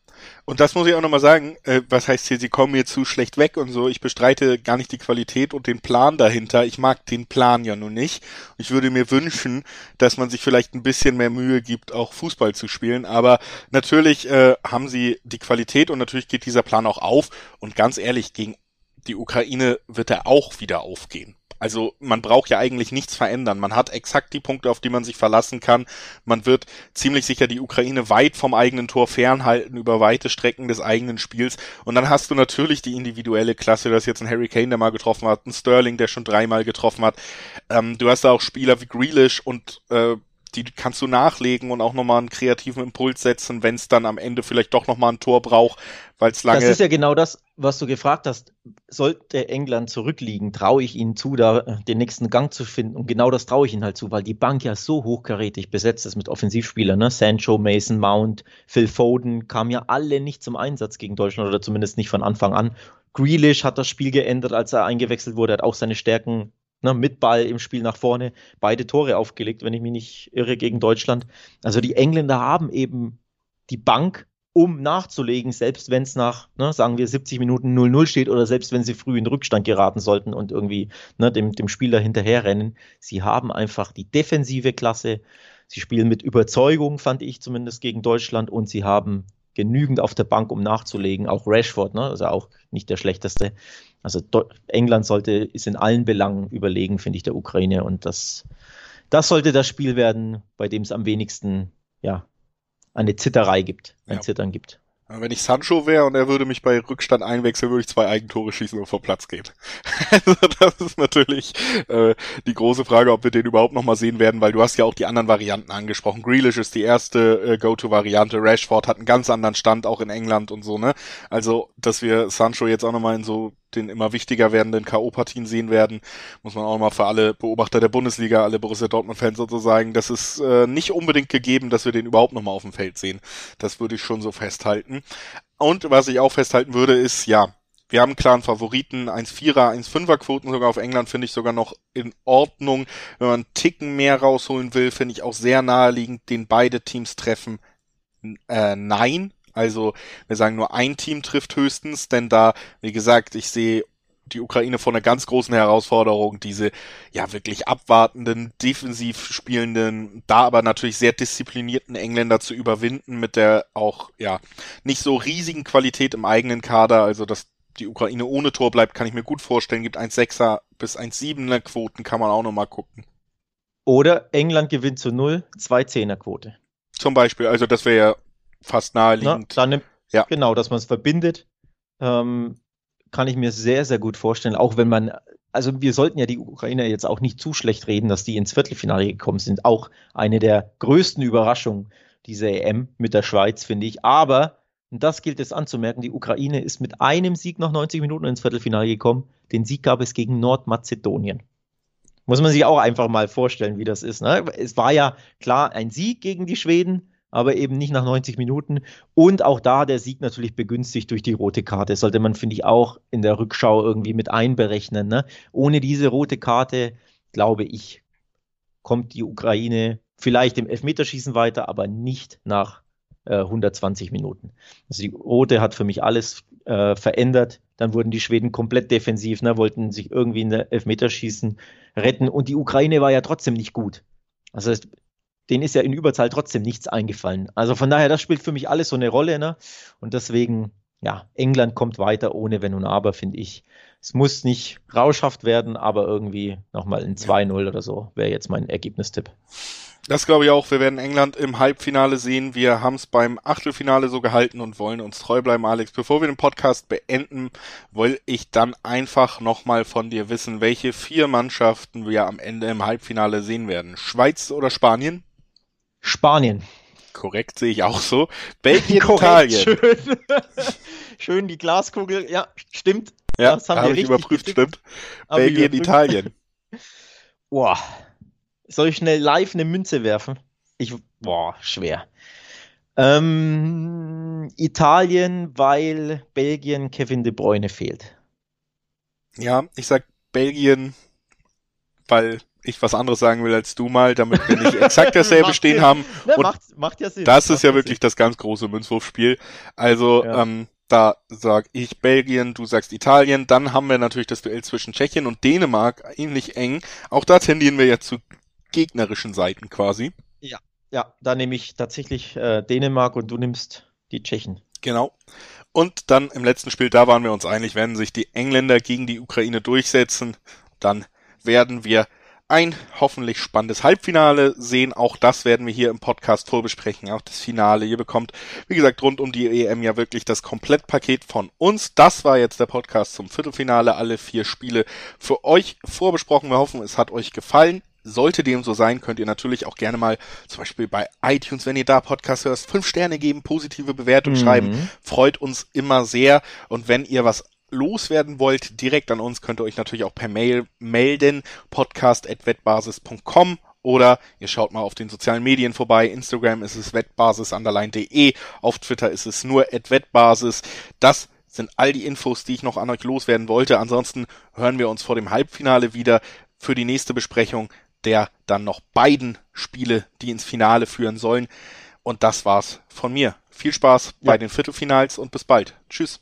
und das muss ich auch nochmal sagen, äh, was heißt hier, sie kommen mir zu schlecht weg und so. Ich bestreite gar nicht die Qualität und den Plan dahinter. Ich mag den Plan ja nun nicht. Ich würde mir wünschen, dass man sich vielleicht ein bisschen mehr Mühe gibt, auch Fußball zu spielen. Aber natürlich äh, haben sie die Qualität und natürlich geht dieser Plan auch auf. Und ganz ehrlich, gegen die Ukraine wird er auch wieder aufgehen. Also man braucht ja eigentlich nichts verändern. Man hat exakt die Punkte, auf die man sich verlassen kann. Man wird ziemlich sicher die Ukraine weit vom eigenen Tor fernhalten über weite Strecken des eigenen Spiels. Und dann hast du natürlich die individuelle Klasse. Du hast jetzt einen Harry Kane, der mal getroffen hat, einen Sterling, der schon dreimal getroffen hat. Ähm, du hast da auch Spieler wie Grealish und äh, die kannst du nachlegen und auch nochmal einen kreativen Impuls setzen, wenn es dann am Ende vielleicht doch nochmal ein Tor braucht, weil es lange. Das ist ja genau das, was du gefragt hast. Sollte England zurückliegen, traue ich ihnen zu, da äh, den nächsten Gang zu finden. Und genau das traue ich ihnen halt zu, weil die Bank ja so hochkarätig besetzt ist mit Offensivspielern. Ne? Sancho, Mason, Mount, Phil Foden kamen ja alle nicht zum Einsatz gegen Deutschland oder zumindest nicht von Anfang an. Grealish hat das Spiel geändert, als er eingewechselt wurde, hat auch seine Stärken ne, mit Ball im Spiel nach vorne, beide Tore aufgelegt, wenn ich mich nicht irre, gegen Deutschland. Also die Engländer haben eben die Bank, um nachzulegen, selbst wenn es nach, ne, sagen wir, 70 Minuten 0-0 steht oder selbst wenn sie früh in Rückstand geraten sollten und irgendwie ne, dem, dem Spieler hinterherrennen. Sie haben einfach die defensive Klasse. Sie spielen mit Überzeugung, fand ich zumindest gegen Deutschland, und sie haben genügend auf der Bank, um nachzulegen. Auch Rashford, ne, also auch nicht der schlechteste. Also England sollte, ist in allen Belangen überlegen, finde ich, der Ukraine. Und das, das sollte das Spiel werden, bei dem es am wenigsten, ja, eine Zitterei gibt, ein ja. Zittern gibt. Wenn ich Sancho wäre und er würde mich bei Rückstand einwechseln, würde ich zwei Eigentore schießen und vom Platz gehen. also das ist natürlich äh, die große Frage, ob wir den überhaupt nochmal sehen werden, weil du hast ja auch die anderen Varianten angesprochen. Grealish ist die erste äh, Go-To-Variante, Rashford hat einen ganz anderen Stand, auch in England und so, ne? Also, dass wir Sancho jetzt auch nochmal in so den immer wichtiger werdenden K.O.-Partien sehen werden. Muss man auch mal für alle Beobachter der Bundesliga, alle Borussia Dortmund-Fans sozusagen, das ist äh, nicht unbedingt gegeben, dass wir den überhaupt nochmal auf dem Feld sehen. Das würde ich schon so festhalten. Und was ich auch festhalten würde, ist, ja, wir haben einen klaren Favoriten, 1-4er, 1-5er Quoten sogar auf England finde ich sogar noch in Ordnung. Wenn man einen Ticken mehr rausholen will, finde ich auch sehr naheliegend, den beide Teams treffen. Äh, nein, also wir sagen nur ein Team trifft höchstens, denn da, wie gesagt, ich sehe die Ukraine vor einer ganz großen Herausforderung, diese ja wirklich abwartenden, defensiv spielenden, da aber natürlich sehr disziplinierten Engländer zu überwinden mit der auch ja nicht so riesigen Qualität im eigenen Kader, also dass die Ukraine ohne Tor bleibt, kann ich mir gut vorstellen, gibt 1,6er bis 1,7er Quoten, kann man auch nochmal gucken. Oder England gewinnt zu 0, 2 10er Quote. Zum Beispiel, also das wäre ja fast naheliegend. Na, dann, ja. Genau, dass man es verbindet, ähm, kann ich mir sehr, sehr gut vorstellen. Auch wenn man, also wir sollten ja die Ukrainer jetzt auch nicht zu schlecht reden, dass die ins Viertelfinale gekommen sind. Auch eine der größten Überraschungen dieser EM mit der Schweiz, finde ich. Aber, und das gilt es anzumerken, die Ukraine ist mit einem Sieg nach 90 Minuten ins Viertelfinale gekommen. Den Sieg gab es gegen Nordmazedonien. Muss man sich auch einfach mal vorstellen, wie das ist. Ne? Es war ja klar ein Sieg gegen die Schweden, aber eben nicht nach 90 Minuten. Und auch da der Sieg natürlich begünstigt durch die rote Karte. Sollte man, finde ich, auch in der Rückschau irgendwie mit einberechnen. Ne? Ohne diese rote Karte, glaube ich, kommt die Ukraine vielleicht im Elfmeterschießen weiter, aber nicht nach äh, 120 Minuten. Also die rote hat für mich alles äh, verändert. Dann wurden die Schweden komplett defensiv, ne, wollten sich irgendwie in der Elfmeterschießen retten. Und die Ukraine war ja trotzdem nicht gut. Also denen ist ja in Überzahl trotzdem nichts eingefallen. Also von daher, das spielt für mich alles so eine Rolle. Ne? Und deswegen, ja, England kommt weiter ohne Wenn und Aber, finde ich. Es muss nicht rauschhaft werden, aber irgendwie nochmal ein 2-0 oder so wäre jetzt mein Ergebnistipp. Das glaube ich auch. Wir werden England im Halbfinale sehen. Wir haben es beim Achtelfinale so gehalten und wollen uns treu bleiben, Alex. Bevor wir den Podcast beenden, will ich dann einfach nochmal von dir wissen, welche vier Mannschaften wir am Ende im Halbfinale sehen werden. Schweiz oder Spanien? Spanien. Korrekt, sehe ich auch so. Belgien, Korrekt, Italien. Schön. schön die Glaskugel. Ja, stimmt. Ja, das haben hab wir ich überprüft, getippt. stimmt. Aber Belgien, Italien. Boah. Soll ich schnell live eine Münze werfen? Ich, boah, schwer. Ähm, Italien, weil Belgien Kevin de Bruyne fehlt. Ja, ich sag Belgien, weil ich was anderes sagen will als du mal, damit wir nicht exakt dasselbe stehen Sinn. haben. Ne, und macht, macht ja Sinn. Das macht ist ja wirklich Sinn. das ganz große Münzwurfspiel. Also, ja. ähm, da sag ich Belgien, du sagst Italien, dann haben wir natürlich das Duell zwischen Tschechien und Dänemark, ähnlich eng. Auch da tendieren wir ja zu gegnerischen Seiten quasi. Ja, ja, da nehme ich tatsächlich äh, Dänemark und du nimmst die Tschechen. Genau. Und dann im letzten Spiel, da waren wir uns einig, werden sich die Engländer gegen die Ukraine durchsetzen, dann werden wir ein hoffentlich spannendes Halbfinale sehen. Auch das werden wir hier im Podcast vorbesprechen, auch das Finale. Ihr bekommt, wie gesagt, rund um die EM ja wirklich das Komplettpaket von uns. Das war jetzt der Podcast zum Viertelfinale. Alle vier Spiele für euch vorbesprochen. Wir hoffen, es hat euch gefallen. Sollte dem so sein, könnt ihr natürlich auch gerne mal zum Beispiel bei iTunes, wenn ihr da Podcast hörst, fünf Sterne geben, positive Bewertung mhm. schreiben. Freut uns immer sehr. Und wenn ihr was loswerden wollt, direkt an uns, könnt ihr euch natürlich auch per Mail melden, podcast.wettbasis.com oder ihr schaut mal auf den sozialen Medien vorbei. Instagram ist es wettbasis_de, auf Twitter ist es nur wettbasis. Das sind all die Infos, die ich noch an euch loswerden wollte. Ansonsten hören wir uns vor dem Halbfinale wieder für die nächste Besprechung der dann noch beiden Spiele, die ins Finale führen sollen. Und das war's von mir. Viel Spaß ja. bei den Viertelfinals und bis bald. Tschüss.